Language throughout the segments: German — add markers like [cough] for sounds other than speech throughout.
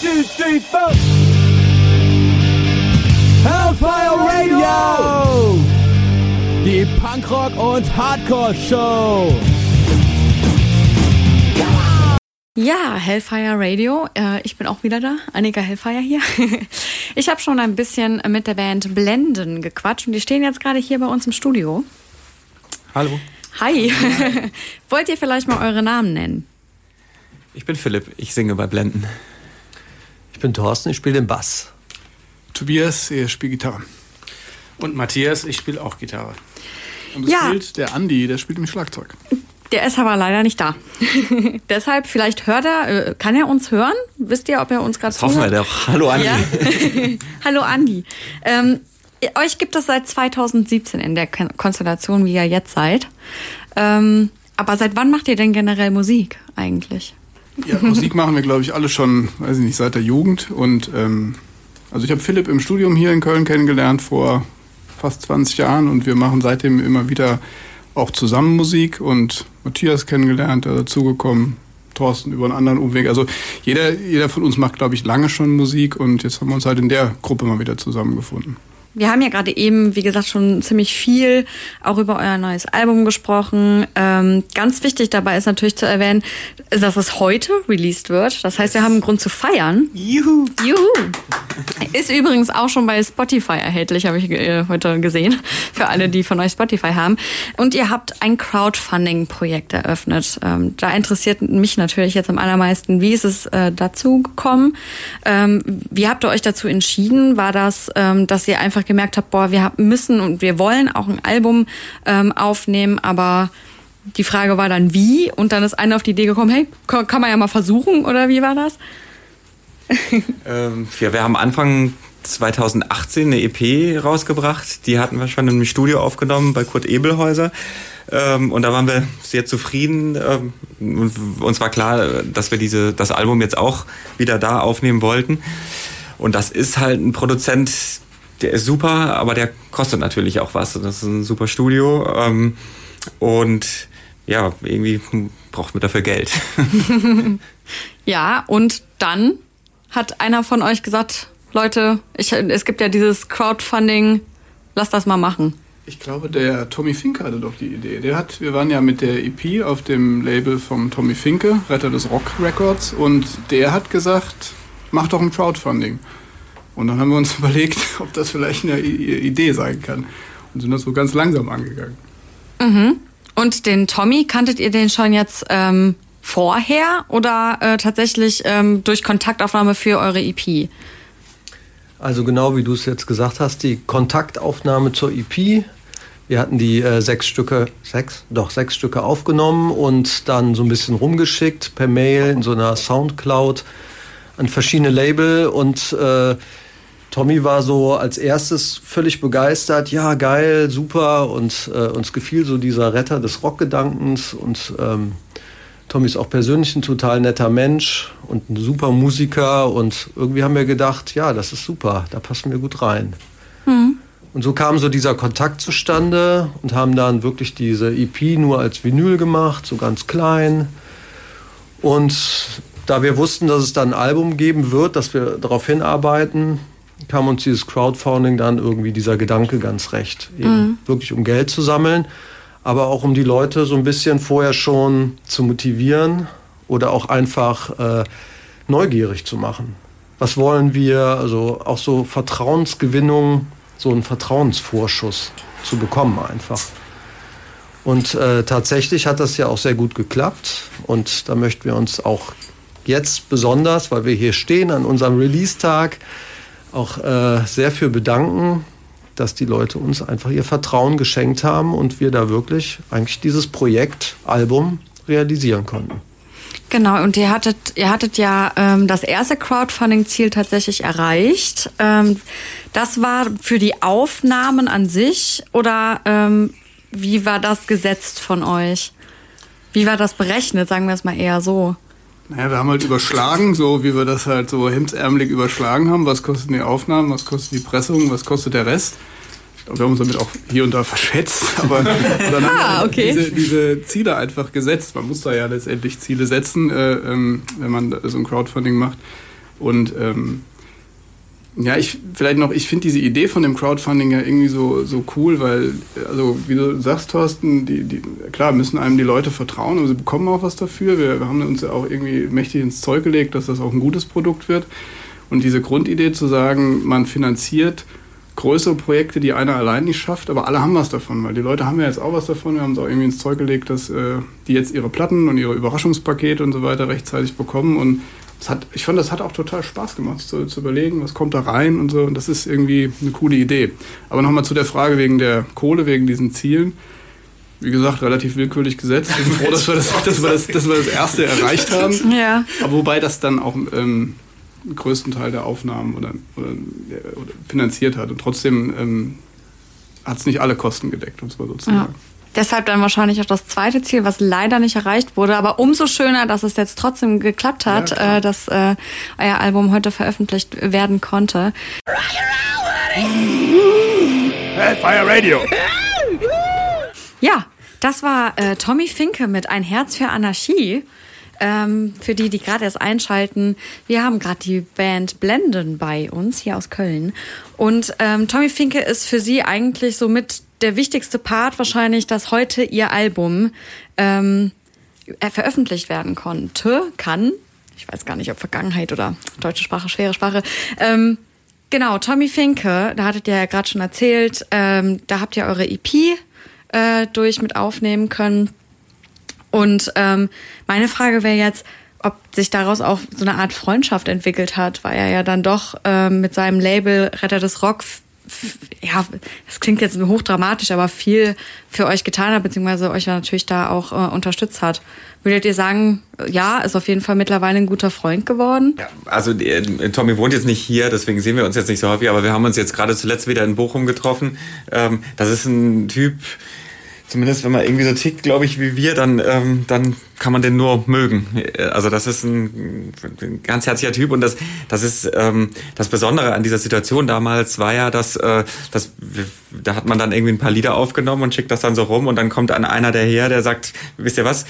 two, three, four. Hellfire Radio! Die Punkrock- und Hardcore-Show! Ja, Hellfire Radio. Äh, ich bin auch wieder da. Annika Hellfire hier. [laughs] Ich habe schon ein bisschen mit der Band Blenden gequatscht und die stehen jetzt gerade hier bei uns im Studio. Hallo. Hi. [laughs] Wollt ihr vielleicht mal eure Namen nennen? Ich bin Philipp, ich singe bei Blenden. Ich bin Thorsten, ich spiele den Bass. Tobias, ich spiele Gitarre. Und Matthias, ich spiele auch Gitarre. Und es Ja. spielt der Andi, der spielt im Schlagzeug. Der ist aber leider nicht da. [laughs] Deshalb, vielleicht hört er, äh, kann er uns hören? Wisst ihr, ob er uns gerade Das hoffen wir zuhört? doch. Hallo Andi. Ja. [laughs] [laughs] Hallo Andi. Ähm, euch gibt es seit 2017 in der Kon- Konstellation, wie ihr jetzt seid. Ähm, aber seit wann macht ihr denn generell Musik eigentlich? Ja, Musik machen wir, glaube ich, alle schon, weiß ich nicht, seit der Jugend. Und ähm, also ich habe Philipp im Studium hier in Köln kennengelernt vor fast 20 Jahren und wir machen seitdem immer wieder auch zusammen Musik und Matthias kennengelernt, der dazugekommen, Thorsten über einen anderen Umweg. Also jeder, jeder von uns macht, glaube ich, lange schon Musik und jetzt haben wir uns halt in der Gruppe mal wieder zusammengefunden. Wir haben ja gerade eben, wie gesagt, schon ziemlich viel auch über euer neues Album gesprochen. Ähm, ganz wichtig dabei ist natürlich zu erwähnen, dass es heute released wird. Das heißt, wir haben einen Grund zu feiern. Juhu! Juhu! Ist übrigens auch schon bei Spotify erhältlich, habe ich äh, heute gesehen, für alle, die von euch Spotify haben. Und ihr habt ein Crowdfunding-Projekt eröffnet. Ähm, da interessiert mich natürlich jetzt am allermeisten, wie ist es äh, dazu gekommen? Ähm, wie habt ihr euch dazu entschieden? War das, ähm, dass ihr einfach gemerkt habt, boah, wir müssen und wir wollen auch ein Album ähm, aufnehmen, aber die Frage war dann wie? Und dann ist einer auf die Idee gekommen, hey, kann kann man ja mal versuchen, oder wie war das? [laughs] Ähm, ja, wir haben Anfang 2018 eine EP rausgebracht. Die hatten wir schon im Studio aufgenommen bei Kurt Ebelhäuser. Ähm, und da waren wir sehr zufrieden. Ähm, und uns war klar, dass wir diese, das Album jetzt auch wieder da aufnehmen wollten. Und das ist halt ein Produzent, der ist super, aber der kostet natürlich auch was. Das ist ein super Studio. Ähm, und ja, irgendwie braucht man dafür Geld. [laughs] Ja, und dann hat einer von euch gesagt, Leute, ich, es gibt ja dieses Crowdfunding, lass das mal machen. Ich glaube, der Tommy Finke hatte doch die Idee. Der hat, wir waren ja mit der EP auf dem Label vom Tommy Finke, Retter des Rock Records, und der hat gesagt, mach doch ein Crowdfunding. Und dann haben wir uns [laughs] überlegt, ob das vielleicht eine Idee sein kann. Und sind das so ganz langsam angegangen. Und den Tommy, kanntet ihr den schon jetzt ähm, vorher oder äh, tatsächlich ähm, durch Kontaktaufnahme für eure EP? Also genau wie du es jetzt gesagt hast, die Kontaktaufnahme zur EP. Wir hatten die äh, sechs Stücke, sechs? Doch, sechs Stücke aufgenommen und dann so ein bisschen rumgeschickt per Mail in so einer Soundcloud an verschiedene Label und äh, Tommy war so als erstes völlig begeistert, ja geil, super und äh, uns gefiel so dieser Retter des Rockgedankens und ähm, Tommy ist auch persönlich ein total netter Mensch und ein super Musiker und irgendwie haben wir gedacht, ja, das ist super, da passen wir gut rein. Und so kam so dieser Kontakt zustande und haben dann wirklich diese EP nur als Vinyl gemacht, so ganz klein. Und da wir wussten, dass es dann ein Album geben wird, dass wir darauf hinarbeiten, kam uns dieses Crowdfunding dann irgendwie dieser Gedanke ganz recht. Eben wirklich um Geld zu sammeln, aber auch um die Leute so ein bisschen vorher schon zu motivieren oder auch einfach äh, neugierig zu machen. Was wollen wir, also auch so Vertrauensgewinnung, so einen Vertrauensvorschuss zu bekommen einfach. Und äh, tatsächlich hat das ja auch sehr gut geklappt. Und da möchten wir uns auch jetzt besonders, weil wir hier stehen an unserem Release-Tag, auch äh, sehr für bedanken, dass die Leute uns einfach ihr Vertrauen geschenkt haben und wir da wirklich eigentlich dieses Projekt, Album realisieren konnten. Genau, und ihr hattet, ihr hattet ja ähm, das erste Crowdfunding-Ziel tatsächlich erreicht. Ähm, das war für die Aufnahmen an sich oder ähm, wie war das gesetzt von euch? Wie war das berechnet, sagen wir es mal eher so? Naja, wir haben halt überschlagen, so wie wir das halt so hemdsärmelig überschlagen haben. Was kosten die Aufnahmen, was kostet die Pressung, was kostet der Rest? Ich glaube, wir haben uns damit auch hier und da verschätzt. [laughs] Aber dann haben wir Ah, halt okay. diese, diese Ziele einfach gesetzt. Man muss da ja letztendlich Ziele setzen, äh, ähm, wenn man so ein Crowdfunding macht. Und ähm, ja, ich vielleicht noch, ich finde diese Idee von dem Crowdfunding ja irgendwie so, so cool, weil, also wie du sagst, Thorsten, die, die, klar müssen einem die Leute vertrauen, aber sie bekommen auch was dafür. Wir, wir haben uns ja auch irgendwie mächtig ins Zeug gelegt, dass das auch ein gutes Produkt wird. Und diese Grundidee zu sagen, man finanziert größere Projekte, die einer allein nicht schafft, aber alle haben was davon, weil die Leute haben ja jetzt auch was davon. Wir haben es auch irgendwie ins Zeug gelegt, dass äh, die jetzt ihre Platten und ihre Überraschungspakete und so weiter rechtzeitig bekommen. Und hat, ich fand, das hat auch total Spaß gemacht, zu, zu überlegen, was kommt da rein und so. Und das ist irgendwie eine coole Idee. Aber nochmal zu der Frage wegen der Kohle, wegen diesen Zielen. Wie gesagt, relativ willkürlich gesetzt. Ich bin froh, dass wir das, dass wir das, dass wir das erste erreicht haben. [laughs] Ja. Aber wobei das dann auch ähm, den größten Teil der Aufnahmen oder, oder, oder finanziert hat. Und trotzdem ähm, hat es nicht alle Kosten gedeckt, um es mal so zu Ja. Deshalb dann wahrscheinlich auch das zweite Ziel, was leider nicht erreicht wurde, aber umso schöner, dass es jetzt trotzdem geklappt hat, Ja, äh, dass äh, euer Album heute veröffentlicht werden konnte. Hellfire Radio. Ja, das war äh, Tommy Finke mit Ein Herz für Anarchie. Ähm, für die, die gerade erst einschalten, wir haben gerade die Band Blenden bei uns hier aus Köln. Und ähm, Tommy Finke ist für sie eigentlich somit der wichtigste Part wahrscheinlich, dass heute ihr Album ähm, äh, veröffentlicht werden konnte, kann. Ich weiß gar nicht, ob Vergangenheit oder deutsche Sprache, schwere Sprache. Ähm, genau, Tommy Finke, da hattet ihr ja gerade schon erzählt, ähm, da habt ihr eure EP äh, durch mit aufnehmen können. Und ähm, meine Frage wäre jetzt, ob sich daraus auch so eine Art Freundschaft entwickelt hat, weil er ja dann doch ähm, mit seinem Label Retter des Rock, ja, das klingt jetzt hochdramatisch, aber viel für euch getan hat, beziehungsweise euch ja natürlich da auch äh, unterstützt hat. Würdet ihr sagen, ja, ist auf jeden Fall mittlerweile ein guter Freund geworden? Ja, also äh, Tommy wohnt jetzt nicht hier, deswegen sehen wir uns jetzt nicht so häufig, aber wir haben uns jetzt gerade zuletzt wieder in Bochum getroffen. Ähm, das ist ein Typ, zumindest wenn man irgendwie so tickt, glaube ich, wie wir, dann, ähm, dann kann man den nur mögen. Also das ist ein, ein ganz herzlicher Typ und das, das ist ähm, das Besondere an dieser Situation damals war ja, dass, äh, dass da hat man dann irgendwie ein paar Lieder aufgenommen und schickt das dann so rum und dann kommt dann einer daher, der sagt, wisst ihr was?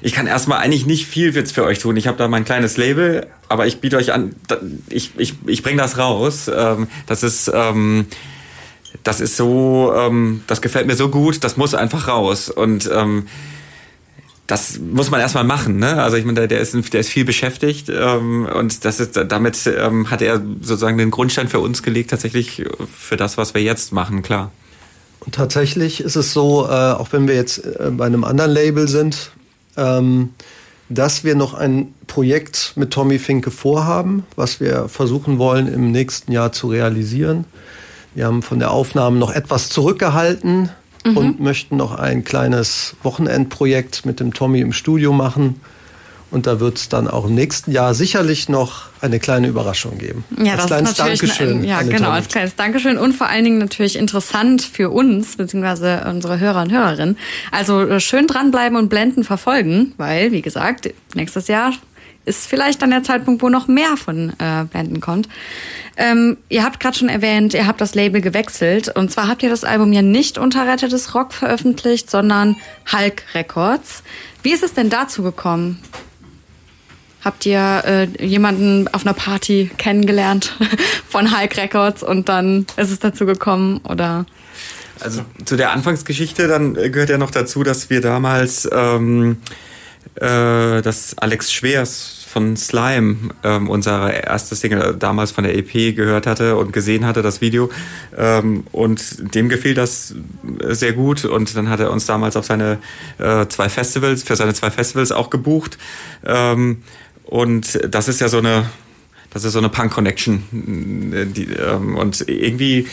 Ich kann erstmal eigentlich nicht viel jetzt für euch tun. Ich habe da mein kleines Label, aber ich biete euch an, ich, ich, ich bringe das raus. Ähm, das ist ähm, das ist so, ähm, das gefällt mir so gut, das muss einfach raus. Und ähm, das muss man erstmal machen, ne? Also ich meine, der, der ist der ist viel beschäftigt ähm, und das ist damit ähm, hat er sozusagen den Grundstein für uns gelegt, tatsächlich für das, was wir jetzt machen, klar. Und tatsächlich ist es so, äh, auch wenn wir jetzt äh, bei einem anderen Label sind, ähm, dass wir noch ein Projekt mit Tommy Finke vorhaben, was wir versuchen wollen im nächsten Jahr zu realisieren. Wir haben von der Aufnahme noch etwas zurückgehalten und möchten noch ein kleines Wochenendprojekt mit dem Tommy im Studio machen. Und da wird es dann auch im nächsten Jahr sicherlich noch eine kleine Überraschung geben. Ja, als das kleines ist natürlich Dankeschön. Ein, ja, genau, Tommy. als kleines Dankeschön und vor allen Dingen natürlich interessant für uns beziehungsweise unsere Hörer und Hörerinnen. Also äh, schön dranbleiben und Blenden verfolgen, weil wie gesagt nächstes Jahr ist vielleicht dann der Zeitpunkt, wo noch mehr von äh, Blenden kommt. Ähm, ihr habt gerade schon erwähnt, ihr habt das Label gewechselt und zwar habt ihr das Album ja nicht unter Retter des Rock veröffentlicht, sondern Hulk Records. Wie ist es denn dazu gekommen? Habt ihr äh, jemanden auf einer Party kennengelernt [laughs] von Hulk Records und dann ist es dazu gekommen oder? Also zu der Anfangsgeschichte, dann äh, gehört ja noch dazu, dass wir damals ähm, äh, dass Alex Schwers von Slime ähm, unsere erste Single damals von der EP gehört hatte und gesehen hatte, das Video. Ähm, und dem gefiel das sehr gut. Und dann hat er uns damals auf seine äh, zwei Festivals, für seine zwei Festivals auch gebucht. Ähm, und das ist ja so eine, das ist so eine Punk-Connection. äh, ähm, Und irgendwie,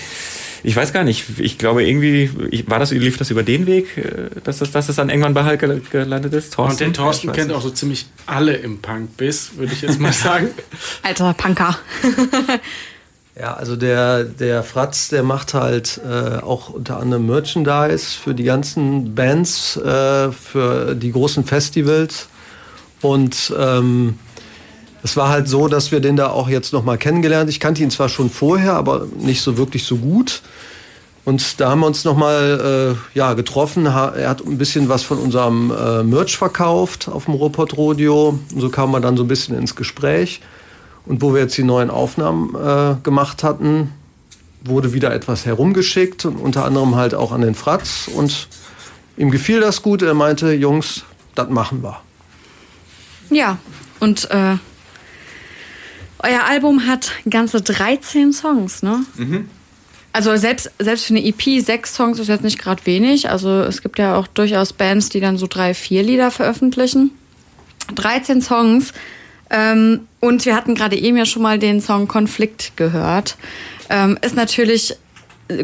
ich weiß gar nicht, ich glaube irgendwie, ich, war das, lief das über den Weg, äh, dass das, dass das dann irgendwann bei Hulk gel- gelandet ist? Und der Thorsten weiß kennt auch so ziemlich alle im Punk-Biss, würde ich jetzt mal [laughs] sagen. Alter Punker. [laughs] Ja, also der, der Fratz, der macht halt äh, auch unter anderem Merchandise für die ganzen Bands, äh, für die großen Festivals. Und ähm, es war halt so, dass wir den da auch jetzt nochmal kennengelernt. Ich kannte ihn zwar schon vorher, aber nicht so wirklich so gut. Und da haben wir uns nochmal äh, ja, getroffen. Er hat ein bisschen was von unserem äh, Merch verkauft auf dem Ruhrpott Rodeo. So kam man dann so ein bisschen ins Gespräch. Und wo wir jetzt die neuen Aufnahmen äh, gemacht hatten, wurde wieder etwas herumgeschickt, unter anderem halt auch an den Fratz. Und ihm gefiel das gut. Er meinte, Jungs, das machen wir. Ja, und äh, euer Album hat ganze 13 Songs, ne? Mhm. Also selbst, selbst für eine EP, sechs Songs ist jetzt nicht gerade wenig. Also es gibt ja auch durchaus Bands, die dann so drei, vier Lieder veröffentlichen. 13 Songs. Ähm, und wir hatten gerade eben ja schon mal den Song Konflikt gehört. Ähm, ist natürlich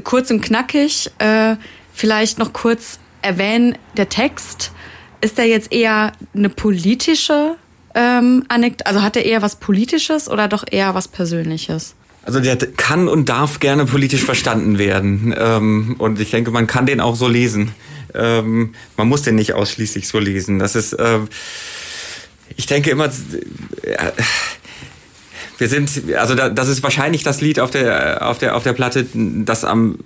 kurz und knackig. Äh, vielleicht noch kurz erwähnen, der Text. Ist der jetzt eher eine politische ähm? Also hat er eher was Politisches oder doch eher was Persönliches? Also der kann und darf gerne politisch verstanden werden. Ähm, und ich denke, man kann den auch so lesen. Ähm, man muss den nicht ausschließlich so lesen. Das ist, äh, ich denke immer, äh, wir sind, also da, das ist wahrscheinlich das Lied auf der, auf der, auf der Platte, das am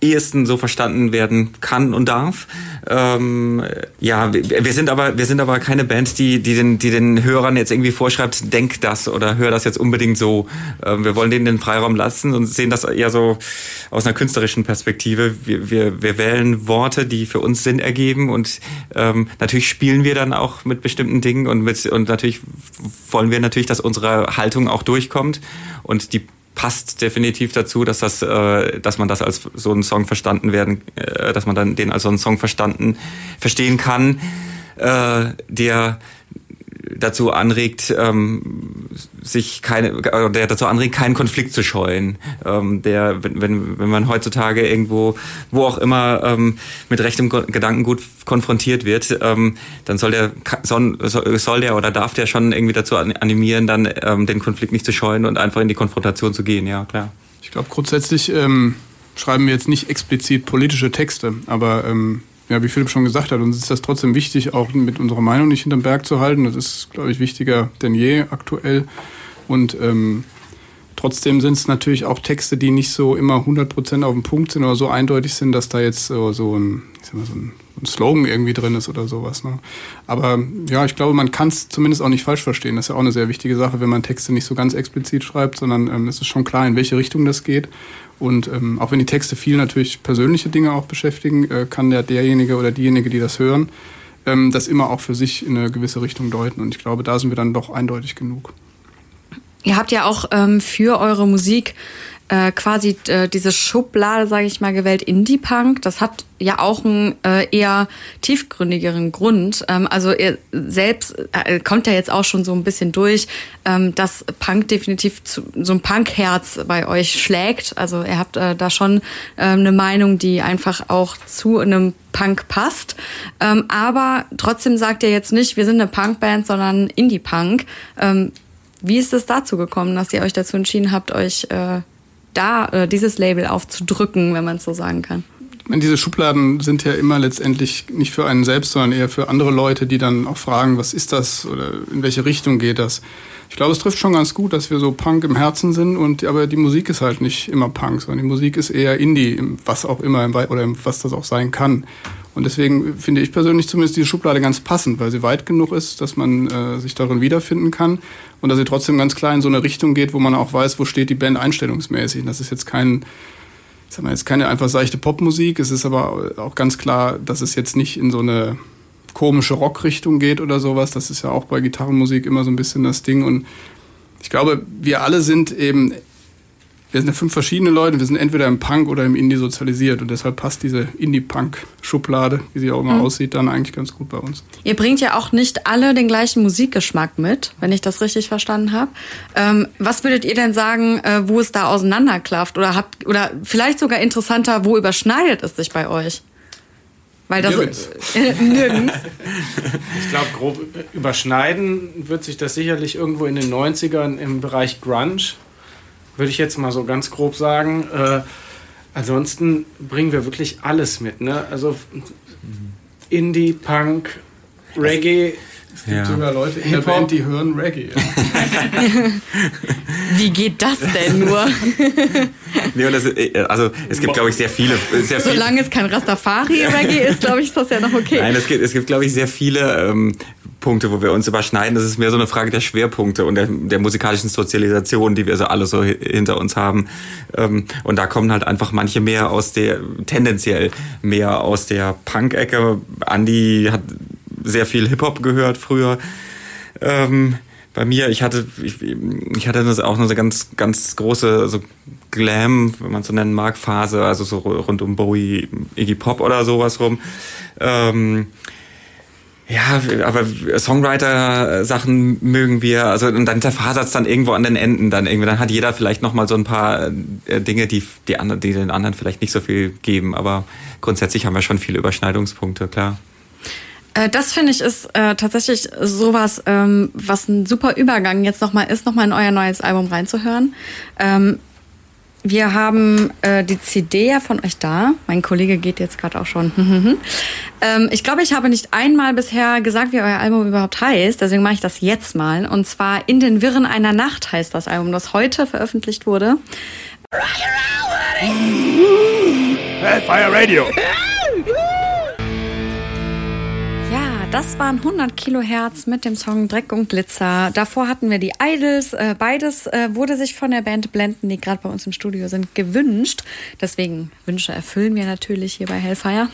ehesten so verstanden werden kann und darf. Ähm, ja, wir sind aber wir sind aber keine Band, die die den die den Hörern jetzt irgendwie vorschreibt, denk das oder hör das jetzt unbedingt so. Ähm, wir wollen denen den Freiraum lassen und sehen das eher so aus einer künstlerischen Perspektive. Wir wir, wir wählen Worte, die für uns Sinn ergeben und ähm, natürlich spielen wir dann auch mit bestimmten Dingen und mit und natürlich wollen wir natürlich, dass unsere Haltung auch durchkommt und die passt definitiv dazu, dass das, äh, dass man das als so ein Song verstanden werden, äh, dass man dann den als so einen Song verstanden verstehen kann, äh, der dazu anregt, ähm, sich keine, der dazu anregt, keinen Konflikt zu scheuen. Ähm, der, wenn, wenn, wenn man heutzutage irgendwo, wo auch immer ähm, mit rechtem Gedankengut konfrontiert wird, ähm, dann soll der, soll der oder darf der schon irgendwie dazu animieren, dann ähm, den Konflikt nicht zu scheuen und einfach in die Konfrontation zu gehen. Ja, klar. Ich glaube grundsätzlich ähm, schreiben wir jetzt nicht explizit politische Texte, aber ähm, ja, wie Philipp schon gesagt hat, uns ist das trotzdem wichtig, auch mit unserer Meinung nicht hinterm Berg zu halten. Das ist, glaube ich, wichtiger denn je aktuell. Und ähm, trotzdem sind es natürlich auch Texte, die nicht so immer 100% auf dem Punkt sind oder so eindeutig sind, dass da jetzt so, so ein, ich sag mal, so ein ein Slogan irgendwie drin ist oder sowas. Ne? Aber ja, ich glaube, man kann es zumindest auch nicht falsch verstehen. Das ist ja auch eine sehr wichtige Sache, wenn man Texte nicht so ganz explizit schreibt, sondern ähm, es ist schon klar, in welche Richtung das geht. Und ähm, auch wenn die Texte viel natürlich persönliche Dinge auch beschäftigen, äh, kann der derjenige oder diejenige, die das hören, ähm, das immer auch für sich in eine gewisse Richtung deuten. Und ich glaube, da sind wir dann doch eindeutig genug. Ihr habt ja auch ähm, für eure Musik äh, quasi äh, diese Schublade, sage ich mal, gewählt, Indie-Punk. Das hat ja auch einen äh, eher tiefgründigeren Grund. Ähm, also ihr selbst äh, kommt ja jetzt auch schon so ein bisschen durch, ähm, dass Punk definitiv zu, so ein Punk-Herz bei euch schlägt. Also ihr habt äh, da schon äh, eine Meinung, die einfach auch zu einem Punk passt. Ähm, aber trotzdem sagt ihr jetzt nicht, wir sind eine Punk-Band, sondern Indie-Punk. Ähm, wie ist es dazu gekommen, dass ihr euch dazu entschieden habt, euch äh, da äh, dieses Label aufzudrücken, wenn man es so sagen kann? meine, diese Schubladen sind ja immer letztendlich nicht für einen selbst, sondern eher für andere Leute, die dann auch fragen, was ist das oder in welche Richtung geht das. Ich glaube, es trifft schon ganz gut, dass wir so Punk im Herzen sind und aber die Musik ist halt nicht immer Punk, sondern die Musik ist eher Indie, was auch immer oder was das auch sein kann. Und deswegen finde ich persönlich zumindest diese Schublade ganz passend, weil sie weit genug ist, dass man äh, sich darin wiederfinden kann und dass sie trotzdem ganz klar in so eine Richtung geht, wo man auch weiß, wo steht die Band einstellungsmäßig. Das ist jetzt kein, ich sag mal, jetzt keine einfach seichte Popmusik. Es ist aber auch ganz klar, dass es jetzt nicht in so eine komische Rockrichtung geht oder sowas. Das ist ja auch bei Gitarrenmusik immer so ein bisschen das Ding. Und ich glaube, wir alle sind eben wir sind ja fünf verschiedene Leute, wir sind entweder im Punk oder im Indie sozialisiert und deshalb passt diese Indie-Punk-Schublade, wie sie auch immer mhm. aussieht, dann eigentlich ganz gut bei uns. Ihr bringt ja auch nicht alle den gleichen Musikgeschmack mit, wenn ich das richtig verstanden habe. Ähm, was würdet ihr denn sagen, äh, wo es da auseinanderklafft oder habt oder vielleicht sogar interessanter, wo überschneidet es sich bei euch? Weil das nirgends. [laughs] [laughs] Äh, nirgends. ich glaube, grob überschneiden wird sich das sicherlich irgendwo in den 90ern im Bereich Grunge würde ich jetzt mal so ganz grob sagen. Äh, ansonsten bringen wir wirklich alles mit. Ne? Also Indie, Punk, Reggae. Es gibt ja. sogar Leute in der Band, die hören Reggae. [laughs] Wie geht das denn nur? nee, das, äh, also es gibt, glaube ich, sehr viele. Sehr Solange es kein Rastafari-Reggae ist, glaube ich, ist das ja noch okay. Nein, es gibt, es gibt glaube ich, sehr viele ähm, Punkte, wo wir uns überschneiden. Das ist mehr so eine Frage der Schwerpunkte und der, der musikalischen Sozialisation, die wir so alle so hinter uns haben. Ähm, und da kommen halt einfach manche mehr aus der, tendenziell mehr aus der Punk-Ecke. Andy hat sehr viel Hip-Hop gehört früher. Ähm, bei mir, ich hatte, ich, ich hatte das auch eine ganz, ganz große so Glam, wenn man so nennen mag, Phase, also so rund um Bowie, Iggy Pop oder sowas rum. Ähm, ja, aber Songwriter-Sachen mögen wir, also und dann zerfasert es dann irgendwo an den Enden dann irgendwie. Dann hat jeder vielleicht nochmal so ein paar äh, Dinge, die, die, anderen, die den anderen vielleicht nicht so viel geben. Aber grundsätzlich haben wir schon viele Überschneidungspunkte, klar. Äh, das finde ich ist äh, tatsächlich sowas, ähm, was ein super Übergang jetzt nochmal ist, nochmal in euer neues Album reinzuhören. Ähm, wir haben äh, die CD ja von euch da. Mein Kollege geht jetzt gerade auch schon. [laughs] ähm, ich glaube, ich habe nicht einmal bisher gesagt, wie euer Album überhaupt heißt. Deswegen mache ich das jetzt mal. Und zwar In den Wirren einer Nacht heißt das Album, das heute veröffentlicht wurde. Hellfire Radio. Das waren 100 Kilohertz mit dem Song Dreck und Glitzer. Davor hatten wir die Idols. Äh, beides äh, wurde sich von der Band Blenden, die gerade bei uns im Studio sind, gewünscht. Deswegen Wünsche erfüllen wir natürlich hier bei Hellfire.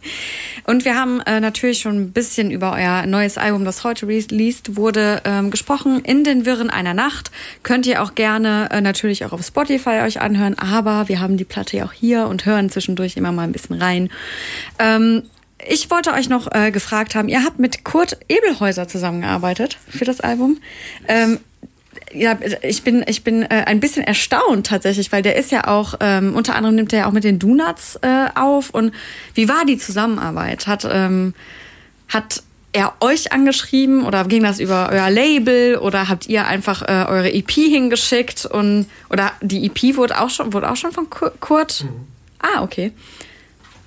[laughs] und wir haben äh, natürlich schon ein bisschen über euer neues Album, das heute released wurde, ähm, gesprochen. In den Wirren einer Nacht könnt ihr auch gerne natürlich auch auf Spotify euch anhören. Aber wir haben die Platte ja auch hier und hören zwischendurch immer mal ein bisschen rein. Ich wollte euch noch äh, gefragt haben, ihr habt mit Kurt Ebelhäuser zusammengearbeitet für das Album. Ähm, ja, ich bin, ich bin äh, ein bisschen erstaunt tatsächlich, weil der ist ja auch, ähm, unter anderem nimmt er ja auch mit den Donuts äh, auf. Und wie war die Zusammenarbeit? Hat, ähm, hat er euch angeschrieben oder ging das über euer Label oder habt ihr einfach äh, eure EP hingeschickt und oder die EP wurde auch schon, wurde auch schon von Kurt? Mhm. Ah, okay.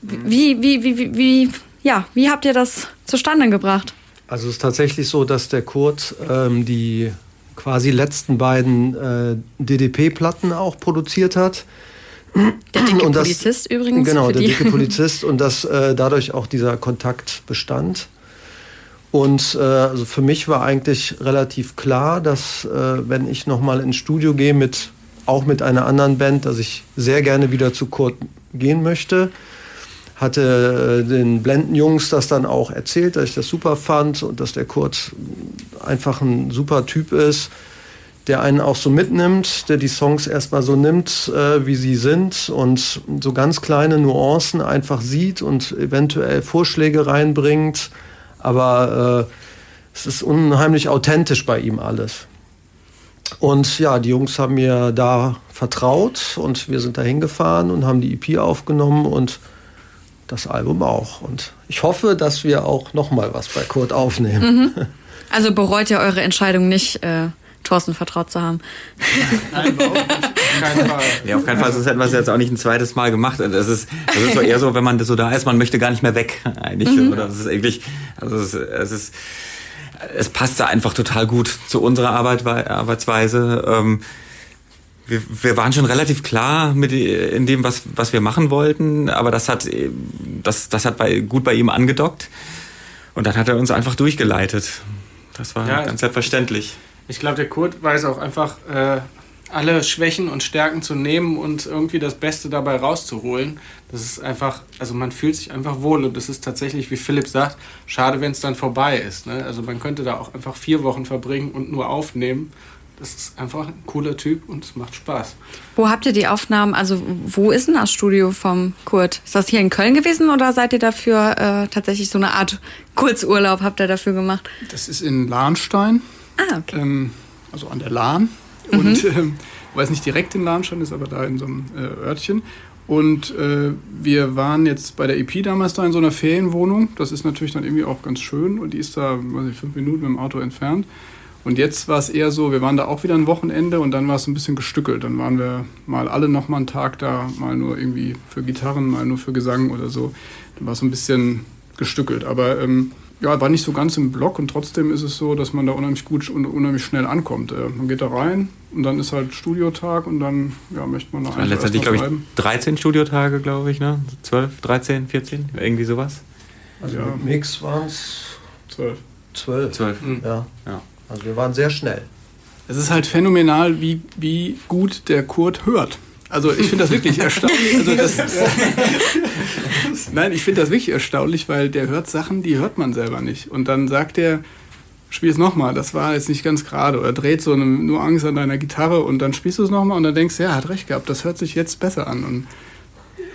Wie, wie, wie, wie, wie, ja, wie habt ihr das zustande gebracht? Also es ist tatsächlich so, dass der Kurt ähm, die quasi letzten beiden äh, DDP-Platten auch produziert hat. Der dicke das, Polizist übrigens. Genau, der dicke [laughs] Polizist und dass äh, dadurch auch dieser Kontakt bestand. Und äh, also für mich war eigentlich relativ klar, dass äh, wenn ich nochmal ins Studio gehe, mit, auch mit einer anderen Band, dass ich sehr gerne wieder zu Kurt gehen möchte hatte äh, den Blendenjungs das dann auch erzählt, dass ich das super fand und dass der Kurt einfach ein super Typ ist, der einen auch so mitnimmt, der die Songs erstmal so nimmt, äh, wie sie sind und so ganz kleine Nuancen einfach sieht und eventuell Vorschläge reinbringt. Aber äh, es ist unheimlich authentisch bei ihm alles. Und ja, die Jungs haben mir da vertraut und wir sind da hingefahren und haben die EP aufgenommen und das Album auch. Und ich hoffe, dass wir auch noch mal was bei Kurt aufnehmen. Mhm. [laughs] Also bereut ihr eure Entscheidung nicht, äh, Thorsten vertraut zu haben? Nein, auf keinen [laughs] Fall. Ja, auf keinen Fall. Sonst hätten wir es jetzt auch nicht ein zweites Mal gemacht. Das ist, das ist so eher so, wenn man so da ist, man möchte gar nicht mehr weg. Eigentlich. Mhm. Oder das ist eigentlich, also es ist, es ist es passte einfach total gut zu unserer Arbeit, Arbeitsweise. Ähm, wir, wir waren schon relativ klar mit in dem, was, was wir machen wollten, aber das hat, das, das hat bei, gut bei ihm angedockt. Und dann hat er uns einfach durchgeleitet. Das war ja, ganz selbstverständlich. Ich glaube, der Kurt weiß auch einfach, äh, alle Schwächen und Stärken zu nehmen und irgendwie das Beste dabei rauszuholen. Das ist einfach, also man fühlt sich einfach wohl und das ist tatsächlich, wie Philipp sagt, schade, wenn es dann vorbei ist. Ne? Also man könnte da auch einfach vier Wochen verbringen und nur aufnehmen das ist einfach ein cooler Typ und es macht Spaß. Wo habt ihr die Aufnahmen, also wo ist denn das Studio vom Kurt? Ist das hier in Köln gewesen oder seid ihr dafür äh, tatsächlich so eine Art Kurzurlaub, habt ihr dafür gemacht? Das ist in Lahnstein. Ah, okay. Ähm, also an der Lahn. Mhm. Und ähm, weiß nicht direkt in Lahnstein, ist aber da in so einem äh, Örtchen. Und äh, wir waren jetzt bei der EP damals da in so einer Ferienwohnung. Das ist natürlich dann irgendwie auch ganz schön und die ist da, weiß ich, fünf Minuten mit dem Auto entfernt. Und jetzt war es eher so, wir waren da auch wieder ein Wochenende und dann war es ein bisschen gestückelt. Dann waren wir mal alle noch mal einen Tag da, mal nur irgendwie für Gitarren, mal nur für Gesang oder so. Dann war es ein bisschen gestückelt. Aber ähm, ja, war nicht so ganz im Block und trotzdem ist es so, dass man da unheimlich gut und unheimlich schnell ankommt. Äh, man geht da rein und dann ist halt Studiotag und dann ja, möchte man da eigentlich. Letztendlich, glaube ich, 13 Studiotage, glaube ich, ne? 12, 13, 14, irgendwie sowas. Also ja. mit Mix waren es 12. Zwölf. Zwölf. Ja. Ja. Also wir waren sehr schnell. Es ist halt phänomenal, wie, wie gut der Kurt hört. Also ich finde das wirklich [laughs] erstaunlich. Also das, [laughs] Nein, ich finde das wirklich erstaunlich, weil der hört Sachen, die hört man selber nicht. Und dann sagt er, spiel es nochmal, das war jetzt nicht ganz gerade. Oder dreht so eine Nuance an deiner Gitarre und dann spielst du es nochmal und dann denkst du, ja, hat recht gehabt, das hört sich jetzt besser an. Und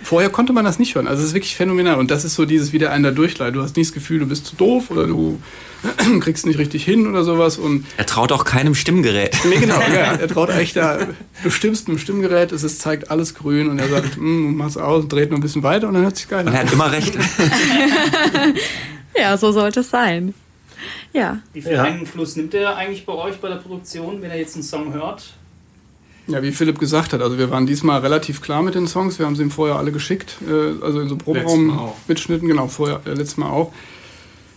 vorher konnte man das nicht hören. Also es ist wirklich phänomenal. Und das ist so dieses wieder einer Durchleid. Du hast nie das Gefühl, du bist zu doof oder du [clears throat] kriegst nicht richtig hin oder sowas. Und Er traut auch keinem Stimmgerät. [laughs] Nee, genau, ja. [laughs] Er traut echt da, du stimmst mit dem Stimmgerät, es ist, zeigt alles grün und er sagt, hm, mach's aus, dreht noch ein bisschen weiter und dann hört sich geil Und er an. hat immer recht. [laughs] Ja, so sollte es sein. Ja. Wie viel Ja. Einfluss nimmt er eigentlich bei euch bei der Produktion, wenn er jetzt einen Song hört? Ja, wie Philipp gesagt hat, also wir waren diesmal relativ klar mit den Songs, wir haben sie ihm vorher alle geschickt, äh, also in so Proberaum mitschnitten, genau, vorher, äh, letztes Mal auch.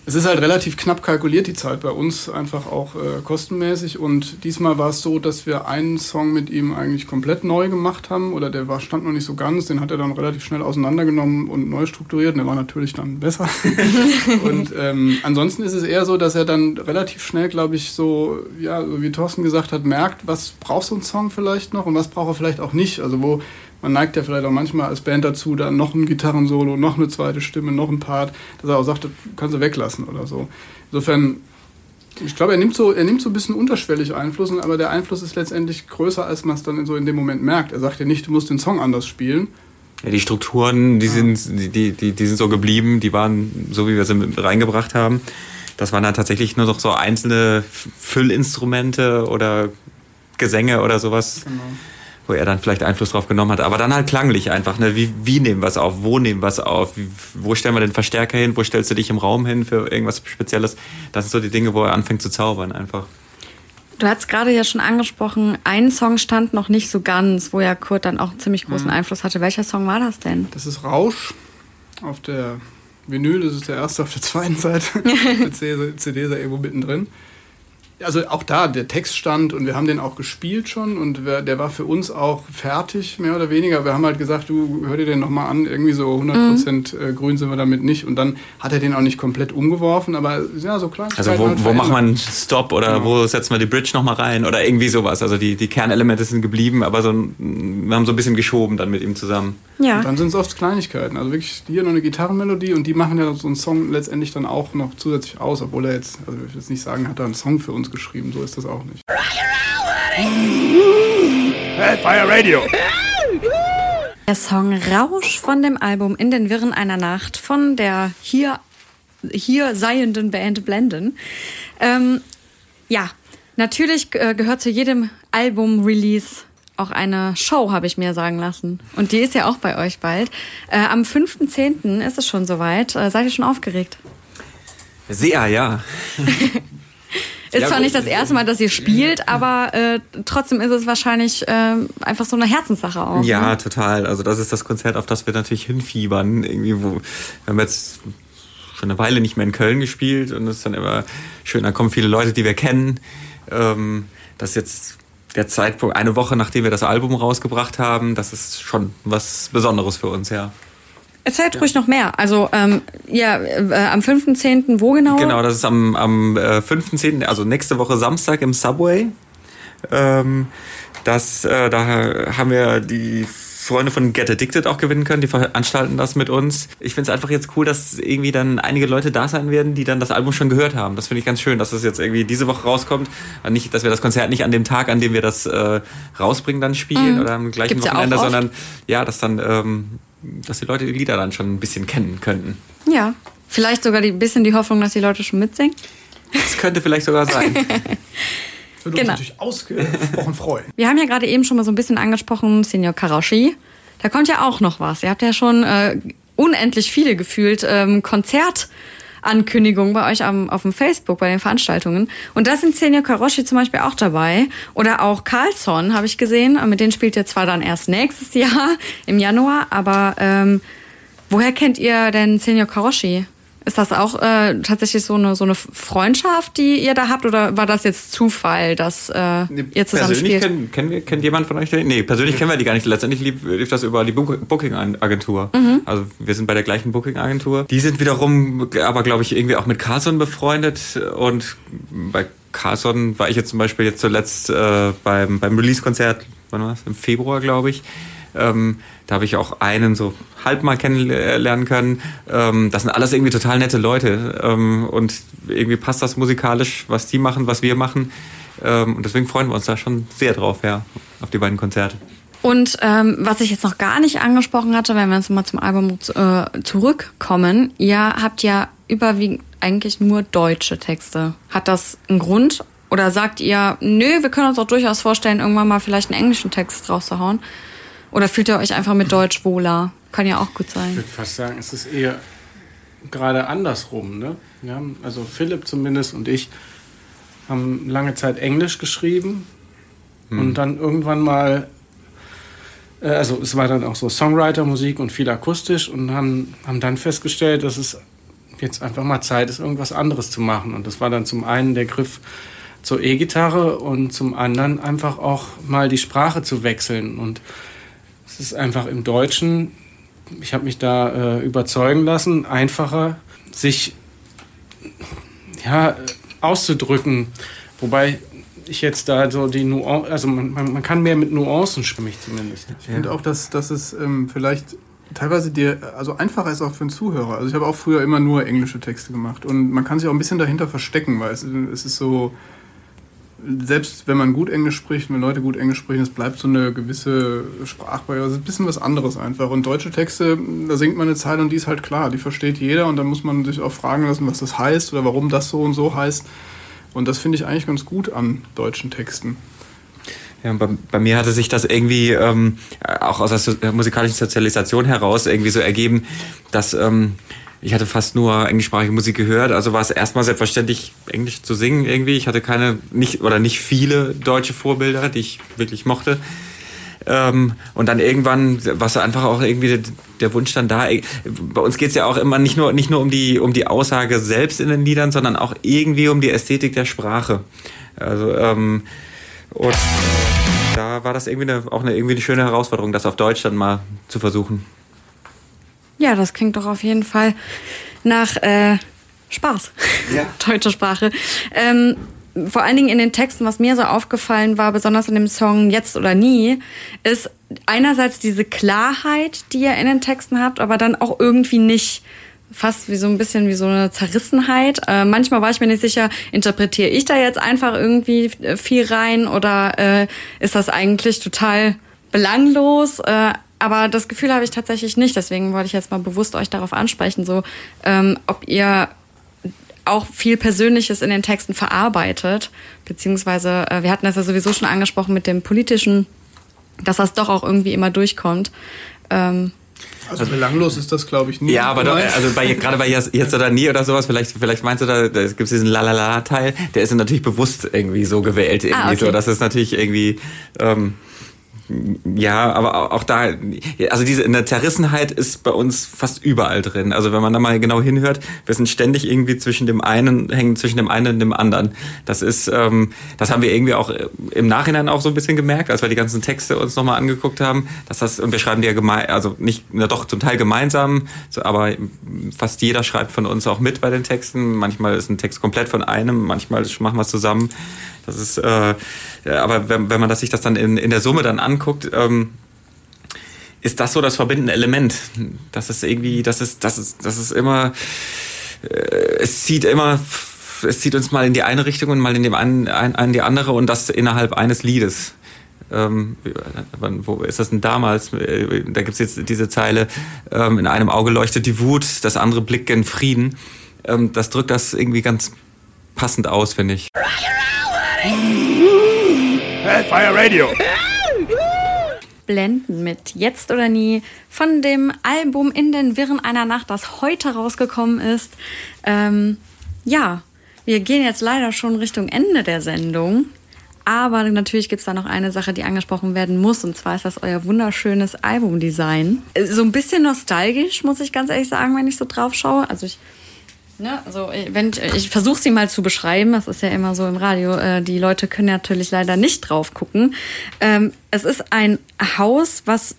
Es ist halt relativ knapp kalkuliert, die Zeit bei uns, einfach auch äh, kostenmäßig. Und diesmal war es so, dass wir einen Song mit ihm eigentlich komplett neu gemacht haben. Oder der war, stand noch nicht so ganz, den hat er dann relativ schnell auseinandergenommen und neu strukturiert. Und der war natürlich dann besser. [laughs] und ähm, ansonsten ist es eher so, dass er dann relativ schnell, glaube ich, so, ja, so wie Thorsten gesagt hat, merkt, was braucht so ein Song vielleicht noch und was braucht er vielleicht auch nicht. Also wo man neigt ja vielleicht auch manchmal als Band dazu, dann noch ein Gitarrensolo, noch eine zweite Stimme, noch ein Part, dass er auch sagt, das kannst du weglassen oder so. Insofern, ich glaube, er nimmt so, er nimmt so ein bisschen unterschwellig Einfluss, aber der Einfluss ist letztendlich größer, als man es dann so in dem Moment merkt. Er sagt ja nicht, du musst den Song anders spielen. Ja, die Strukturen, die sind, die, die, die sind so geblieben, die waren so, wie wir sie mit reingebracht haben. Das waren dann tatsächlich nur noch so einzelne Füllinstrumente oder Gesänge oder sowas, wo er dann vielleicht Einfluss drauf genommen hat. Aber dann halt klanglich einfach, ne? Wie, wie nehmen wir es auf? Wo nehmen wir es auf? Wie, wo stellen wir den Verstärker hin? Wo stellst du dich im Raum hin für irgendwas Spezielles? Das sind so die Dinge, wo er anfängt zu zaubern einfach. Du hast gerade ja schon angesprochen, ein Song stand noch nicht so ganz, wo ja Kurt dann auch einen ziemlich großen Mhm. Einfluss hatte. Welcher Song war das denn? Das ist Rausch. Auf der Vinyl das ist der erste auf der zweiten Seite. der CD CD ist ja irgendwo mittendrin. Also auch da, der Text stand und wir haben den auch gespielt schon und der war für uns auch fertig, mehr oder weniger. Wir haben halt gesagt, du hör dir den nochmal an, irgendwie so 100% äh, grün sind wir damit nicht. Und dann hat er den auch nicht komplett umgeworfen, aber ja, so klein. Also wo, wo macht man einen Stop oder Genau. wo setzt man die Bridge nochmal rein oder irgendwie sowas. Also die, die Kernelemente sind geblieben, aber so, ein- wir haben so ein bisschen geschoben dann mit ihm zusammen. Ja. Und dann sind es oft Kleinigkeiten. Also wirklich hier noch eine Gitarrenmelodie und die machen ja so einen Song letztendlich dann auch noch zusätzlich aus, obwohl er jetzt, also ich will jetzt nicht sagen, hat er einen Song für uns geschrieben, so ist das auch nicht. Hellfire Radio. Der Song Rausch von dem Album In den Wirren einer Nacht von der hier, hier seienden Band Blenden. Ähm, ja, natürlich äh, gehört zu jedem Album-Release auch eine Show, habe ich mir sagen lassen. Und die ist ja auch bei euch bald. Äh, am 5.10. ist es schon soweit. Äh, seid ihr schon aufgeregt? Sehr, ja. [laughs] Ist Ja, zwar nicht das erste Mal, dass ihr spielt, aber äh, trotzdem ist es wahrscheinlich äh, einfach so eine Herzenssache auch. Ja, Ne? total. Also das ist das Konzert, auf das wir natürlich hinfiebern. Irgendwie, wo wir haben jetzt schon eine Weile nicht mehr in Köln gespielt und es ist dann immer schön, da kommen viele Leute, die wir kennen. Ähm, das jetzt der Zeitpunkt, eine Woche nachdem wir das Album rausgebracht haben, das ist schon was Besonderes für uns, ja. Erzählt ruhig noch mehr. Also, ähm, ja, äh, am 5.10. wo genau? Genau, das ist am, am äh, 5.10., also nächste Woche Samstag im Subway. Ähm, das, äh, da haben wir die Freunde von Get Addicted auch gewinnen können, die veranstalten das mit uns. Ich finde es einfach jetzt cool, dass irgendwie dann einige Leute da sein werden, die dann das Album schon gehört haben. Das finde ich ganz schön, dass das jetzt irgendwie diese Woche rauskommt. Und nicht, dass wir das Konzert nicht an dem Tag, an dem wir das äh, rausbringen, dann spielen oder am gleichen Gibt's ja Wochenende, oft. sondern ja, dass dann, ähm, dass die Leute die Lieder dann schon ein bisschen kennen könnten. Ja. Vielleicht sogar ein bisschen die Hoffnung, dass die Leute schon mitsingen. Das könnte vielleicht sogar sein. [laughs] Würde Genau. uns natürlich ausgesprochen freuen. Wir haben ja gerade eben schon mal so ein bisschen angesprochen, Senior Karashi. Da kommt ja auch noch was. Ihr habt ja schon äh, unendlich viele gefühlt ähm, Konzertankündigungen bei euch am, auf dem Facebook, bei den Veranstaltungen. Und da sind Senior Karoshi zum Beispiel auch dabei. Oder auch Carlson habe ich gesehen. Mit denen spielt ihr zwar dann erst nächstes [laughs] Jahr im Januar, aber ähm, woher kennt ihr denn Senior Karoshi? Ist das auch äh, tatsächlich so eine, so eine Freundschaft, die ihr da habt, oder war das jetzt Zufall, dass äh, ihr zusammen persönlich spielt? Kenn, kennen wir, kennt jemand von euch den? Nee, persönlich kennen wir die gar nicht. Letztendlich lief, lief das über die Booking-Agentur. Mhm. Also wir sind bei der gleichen Booking-Agentur. Die sind wiederum, aber glaube ich, irgendwie auch mit Carlson befreundet. Und bei Carlson war ich jetzt zum Beispiel jetzt zuletzt äh, beim, beim Release-Konzert, wann war das? Im Februar, glaube ich. Ähm, da habe ich auch einen so halb mal kennenlernen können. Ähm, das sind alles irgendwie total nette Leute. Ähm, und irgendwie passt das musikalisch, was die machen, was wir machen. Ähm, und deswegen freuen wir uns da schon sehr drauf, ja, auf die beiden Konzerte. Und ähm, was ich jetzt noch gar nicht angesprochen hatte, wenn wir jetzt mal zum Album äh, zurückkommen, ihr habt ja überwiegend eigentlich nur deutsche Texte. Hat das einen Grund? Oder sagt ihr, nö, wir können uns auch durchaus vorstellen, irgendwann mal vielleicht einen englischen Text rauszuhauen? Oder fühlt ihr euch einfach mit Deutsch wohler? Kann ja auch gut sein. Ich würde fast sagen, es ist eher gerade andersrum. Ne? Ja, also Philipp zumindest und ich haben lange Zeit Englisch geschrieben hm. und dann irgendwann mal, äh, also es war dann auch so Songwriter-Musik und viel akustisch und haben, haben dann festgestellt, dass es jetzt einfach mal Zeit ist, irgendwas anderes zu machen. Und das war dann zum einen der Griff zur E-Gitarre und zum anderen einfach auch mal die Sprache zu wechseln und ist einfach im Deutschen, ich habe mich da äh, überzeugen lassen, einfacher, sich ja, auszudrücken. Wobei ich jetzt da so die Nuancen, also man, man, kann mehr mit Nuancen schwimmen, zumindest. Ich finde ja. auch, dass, dass es ähm, vielleicht teilweise dir, also einfacher ist auch für einen Zuhörer. Also ich habe auch früher immer nur englische Texte gemacht und man kann sich auch ein bisschen dahinter verstecken, weil es, es ist so, selbst wenn man gut Englisch spricht, wenn Leute gut Englisch sprechen, es bleibt so eine gewisse Sprachbarriere. Es ist ein bisschen was anderes einfach. Und deutsche Texte, da singt man eine Zeile und die ist halt klar, die versteht jeder und dann muss man sich auch fragen lassen, was das heißt oder warum das so und so heißt. Und das finde ich eigentlich ganz gut an deutschen Texten. Ja, bei, bei, mir hatte sich das irgendwie ähm, auch aus der musikalischen Sozialisation heraus irgendwie so ergeben, dass ähm, ich hatte fast nur englischsprachige Musik gehört, also war es erstmal selbstverständlich, Englisch zu singen irgendwie. Ich hatte keine, nicht oder nicht viele deutsche Vorbilder, die ich wirklich mochte. Ähm, und dann irgendwann war es einfach auch irgendwie der Wunsch dann da. Bei uns geht es ja auch immer nicht nur, nicht nur um die, um die Aussage selbst in den Liedern, sondern auch irgendwie um die Ästhetik der Sprache. Also, ähm, und da war das irgendwie eine, auch eine, irgendwie eine schöne Herausforderung, das auf Deutsch dann mal zu versuchen. Ja, das klingt doch auf jeden Fall nach äh, Spaß. Ja. [laughs] Deutsche Sprache. Ähm, vor allen Dingen in den Texten, was mir so aufgefallen war, besonders in dem Song Jetzt oder Nie, ist einerseits diese Klarheit, die ihr in den Texten habt, aber dann auch irgendwie nicht fast wie so ein bisschen wie so eine Zerrissenheit. Äh, manchmal war ich mir nicht sicher, interpretiere ich da jetzt einfach irgendwie viel rein oder äh, ist das eigentlich total belanglos? Äh, aber das Gefühl habe ich tatsächlich nicht. Deswegen wollte ich jetzt mal bewusst euch darauf ansprechen, so ähm, ob ihr auch viel Persönliches in den Texten verarbeitet, beziehungsweise äh, wir hatten das ja sowieso schon angesprochen mit dem politischen, dass das doch auch irgendwie immer durchkommt. Ähm, also belanglos ist das, glaube ich, nie. Ja, aber doch, also bei, gerade bei jetzt, jetzt oder nie oder sowas, vielleicht, vielleicht meinst du da, da gibt es diesen Lalala-Teil, der ist natürlich bewusst irgendwie so gewählt, irgendwie ah, okay. so. Das ist natürlich irgendwie. Ähm, ja, aber auch da, also diese eine Zerrissenheit ist bei uns fast überall drin. Also wenn man da mal genau hinhört, wir sind ständig irgendwie zwischen dem einen, hängen zwischen dem einen und dem anderen. Das ist, ähm, das haben wir irgendwie auch im Nachhinein auch so ein bisschen gemerkt, als wir die ganzen Texte uns nochmal angeguckt haben, dass das, und wir schreiben die ja gemein, also nicht, na doch zum Teil gemeinsam, so, aber fast jeder schreibt von uns auch mit bei den Texten. Manchmal ist ein Text komplett von einem, manchmal machen wir es zusammen. Das ist, äh, aber wenn, wenn man das, sich das dann in, in der Summe dann anguckt, ähm, ist das so das verbindende Element. Das ist irgendwie, das ist, das ist, das ist immer, äh, es zieht immer, es zieht uns mal in die eine Richtung und mal in, dem einen, ein, in die andere und das innerhalb eines Liedes. Ähm, wo ist das denn damals? Äh, da gibt's jetzt diese Zeile, ähm, in einem Auge leuchtet die Wut, das andere blickt gen Frieden. Ähm, das drückt das irgendwie ganz passend aus, finde ich. Hellfire Radio. Blenden mit Jetzt oder Nie von dem Album In den Wirren einer Nacht, das heute rausgekommen ist. Ähm, ja, wir gehen jetzt leider schon Richtung Ende der Sendung. Aber natürlich gibt es da noch eine Sache, die angesprochen werden muss. Und zwar ist das euer wunderschönes Albumdesign. So ein bisschen nostalgisch, muss ich ganz ehrlich sagen, wenn ich so drauf schaue. Also ich Ne? Also wenn ich, ich versuche sie mal zu beschreiben, das ist ja immer so im Radio, äh, die Leute können natürlich leider nicht drauf gucken. Ähm, es ist ein Haus, was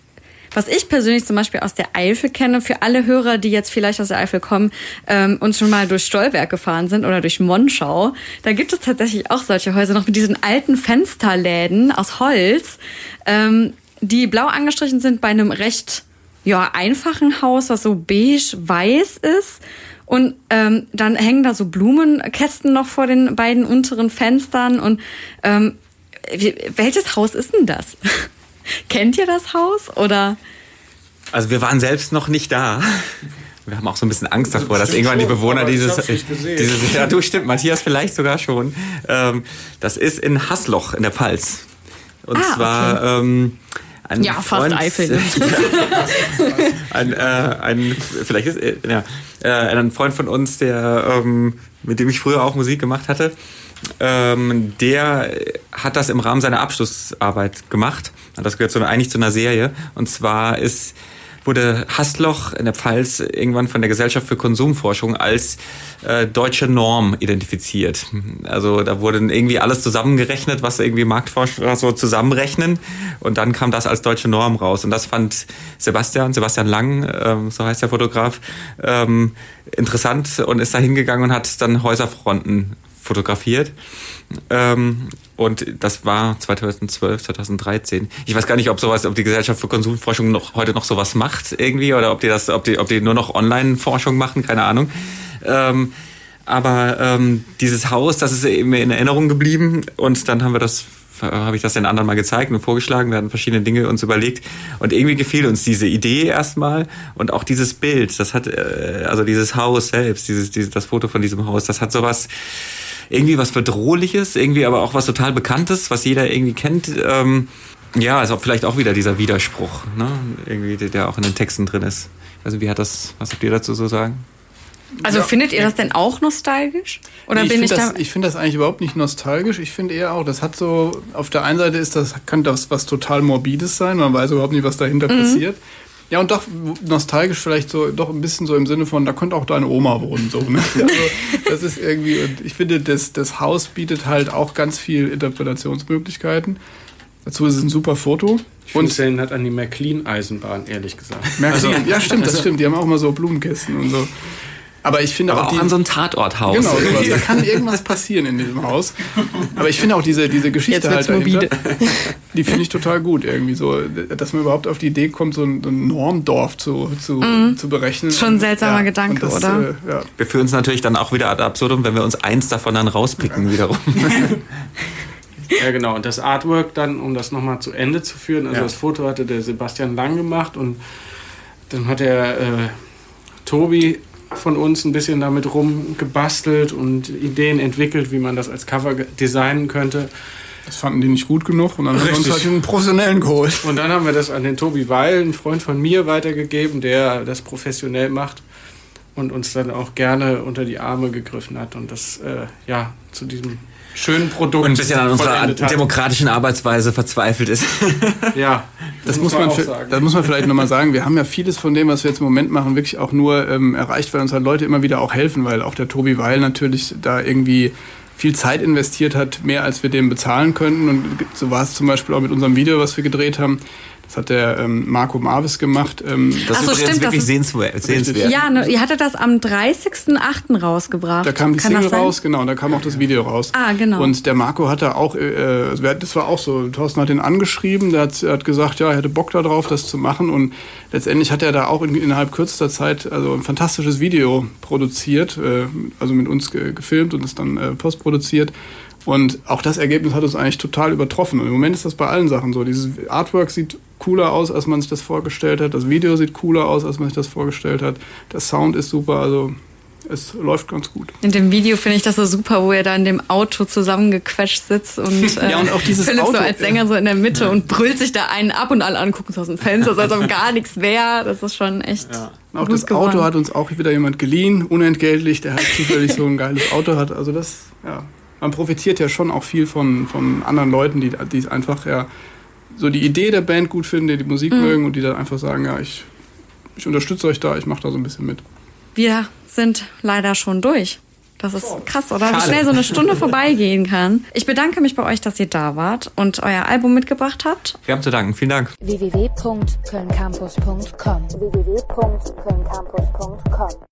was ich persönlich zum Beispiel aus der Eifel kenne, für alle Hörer, die jetzt vielleicht aus der Eifel kommen ähm, und schon mal durch Stolberg gefahren sind oder durch Monschau, da gibt es tatsächlich auch solche Häuser noch mit diesen alten Fensterläden aus Holz, ähm, die blau angestrichen sind bei einem recht ja, einfachen Haus, was so beige-weiß ist. Und ähm, dann hängen da so Blumenkästen noch vor den beiden unteren Fenstern. Und ähm, welches Haus ist denn das? [laughs] Kennt ihr das Haus oder? Also wir waren selbst noch nicht da. Wir haben auch so ein bisschen Angst davor, dass irgendwann die Bewohner dieses, dieses, [laughs] ja du stimmt, Matthias vielleicht sogar schon. Ähm, das ist in Hasloch in der Pfalz. Und ah, zwar okay. ähm, ein ja, Freund, fast Eifel. [laughs] ein, äh, ein, vielleicht ist, äh, ja, äh, ein Freund von uns, der, ähm, mit dem ich früher auch Musik gemacht hatte, ähm, der hat das im Rahmen seiner Abschlussarbeit gemacht. Das gehört so, eigentlich zu einer Serie. Und zwar ist wurde Hasloch in der Pfalz irgendwann von der Gesellschaft für Konsumforschung als äh, deutsche Norm identifiziert. Also da wurde irgendwie alles zusammengerechnet, was irgendwie Marktforscher so zusammenrechnen und dann kam das als deutsche Norm raus. Und das fand Sebastian, Sebastian Lang, ähm, so heißt der Fotograf, ähm, interessant und ist da hingegangen und hat dann Häuserfronten fotografiert. Ähm, und das war 2012, 2013. Ich weiß gar nicht, ob sowas, ob die Gesellschaft für Konsumforschung noch heute noch sowas macht irgendwie oder ob die das, ob die, ob die nur noch Online-Forschung machen, keine Ahnung. Ähm, aber ähm, dieses Haus, das ist eben in Erinnerung geblieben und dann haben wir das habe ich das den anderen mal gezeigt und vorgeschlagen. Wir hatten verschiedene Dinge uns überlegt und irgendwie gefiel uns diese Idee erstmal und auch dieses Bild. Das hat äh, also dieses Haus selbst, dieses, dieses das Foto von diesem Haus, das hat sowas irgendwie was Bedrohliches, irgendwie aber auch was total Bekanntes, was jeder irgendwie kennt. Ähm, ja, also vielleicht auch wieder dieser Widerspruch, ne? irgendwie, der, der auch in den Texten drin ist. Also wie hat das, was habt ihr dazu so sagen? Also ja. findet ihr das denn auch nostalgisch? Oder nee, ich bin ich das, Ich finde das eigentlich überhaupt nicht nostalgisch. Ich finde eher auch, das hat so, auf der einen Seite ist das, kann das was total Morbides sein, man weiß überhaupt nicht, was dahinter mhm. passiert. Ja, und doch nostalgisch vielleicht so, doch ein bisschen so im Sinne von, da könnte auch deine Oma wohnen, so, ne? Also, das ist irgendwie, und ich finde, das, das Haus bietet halt auch ganz viel Interpretationsmöglichkeiten. Dazu ist es ein super Foto. Ich und es hat an die McLean-Eisenbahn, ehrlich gesagt. McLean, also, ja, stimmt, das also, stimmt. Die haben auch mal so Blumenkästen und so. Aber ich finde Aber auch, auch die, an so einem Tatorthaus. Genau, sowas. [laughs] da kann irgendwas passieren in diesem Haus. Aber ich finde auch diese, diese Geschichte halt dahinter, die finde ich total gut irgendwie so, dass man überhaupt auf die Idee kommt, so ein, ein Normdorf zu, zu, mhm. zu berechnen. Schon ein seltsamer ja, Gedanke, das, oder? Äh, ja. Wir führen es natürlich dann auch wieder ad absurdum, wenn wir uns eins davon dann rauspicken ja. wiederum. [laughs] Ja, genau. Und das Artwork dann, um das nochmal zu Ende zu führen, also das Foto hatte der Sebastian Lang gemacht und dann hat der äh, Tobi von uns ein bisschen damit rumgebastelt und Ideen entwickelt, wie man das als Cover designen könnte. Das fanden die nicht gut genug und dann haben wir uns halt einen professionellen geholt. Und dann haben wir das an den Tobi Weil, einen Freund von mir, weitergegeben, der das professionell macht und uns dann auch gerne unter die Arme gegriffen hat und das äh, ja zu diesem schönen Produkt. Und ein bisschen an unserer demokratischen Arbeitsweise verzweifelt ist. [laughs] ja, das, das muss man, man das muss man vielleicht nochmal sagen. Wir haben ja vieles von dem, was wir jetzt im Moment machen, wirklich auch nur ähm, erreicht, weil uns halt Leute immer wieder auch helfen, weil auch der Tobi Weil natürlich da irgendwie viel Zeit investiert hat, mehr als wir dem bezahlen könnten. Und so war es zum Beispiel auch mit unserem Video, was wir gedreht haben. Das hat der ähm, Marco Marvis gemacht. Ähm, das Ach so, ist stimmt, wirklich sehenswert. sehenswert. Ja, ne, ihr hattet das am 30.08. rausgebracht. Da kam die Kann Single raus, genau, da kam auch das Video raus. Ah, genau. Und der Marco hat da auch, äh, das war auch so, Thorsten hat ihn angeschrieben, der hat, hat gesagt, ja, er hätte Bock darauf, das zu machen. Und letztendlich hat er da auch in, innerhalb kürzester Zeit also ein fantastisches Video produziert, äh, also mit uns ge gefilmt und es dann äh, postproduziert. Und auch das Ergebnis hat uns eigentlich total übertroffen. Und im Moment ist das bei allen Sachen so. Dieses Artwork sieht cooler aus, als man sich das vorgestellt hat. Das Video sieht cooler aus, als man sich das vorgestellt hat. Der Sound ist super. Also es läuft ganz gut. In dem Video finde ich das so super, wo er da in dem Auto zusammengequetscht sitzt und, [laughs] äh, ja, und auch dieses Philipp Auto, so als Sänger so in der Mitte ja. und brüllt sich da einen ab und alle angucken so aus dem Fenster, als ob gar nichts wäre. Das ist schon echt. Ja. Auch das geworden. Auto hat uns auch wieder jemand geliehen, unentgeltlich, der halt zufällig so ein geiles Auto hat. Also das, ja, man profitiert ja schon auch viel von, von anderen Leuten, die, die einfach ja so die Idee der Band gut finden, die die Musik mhm. mögen und die dann einfach sagen, ja, ich, ich unterstütze euch da, ich mache da so ein bisschen mit. Wir sind leider schon durch. Das ist oh. krass, oder? Wie schnell so eine Stunde [laughs] vorbeigehen kann. Ich bedanke mich bei euch, dass ihr da wart und euer Album mitgebracht habt. Wir haben zu danken. Vielen Dank. www.kölncampus.com www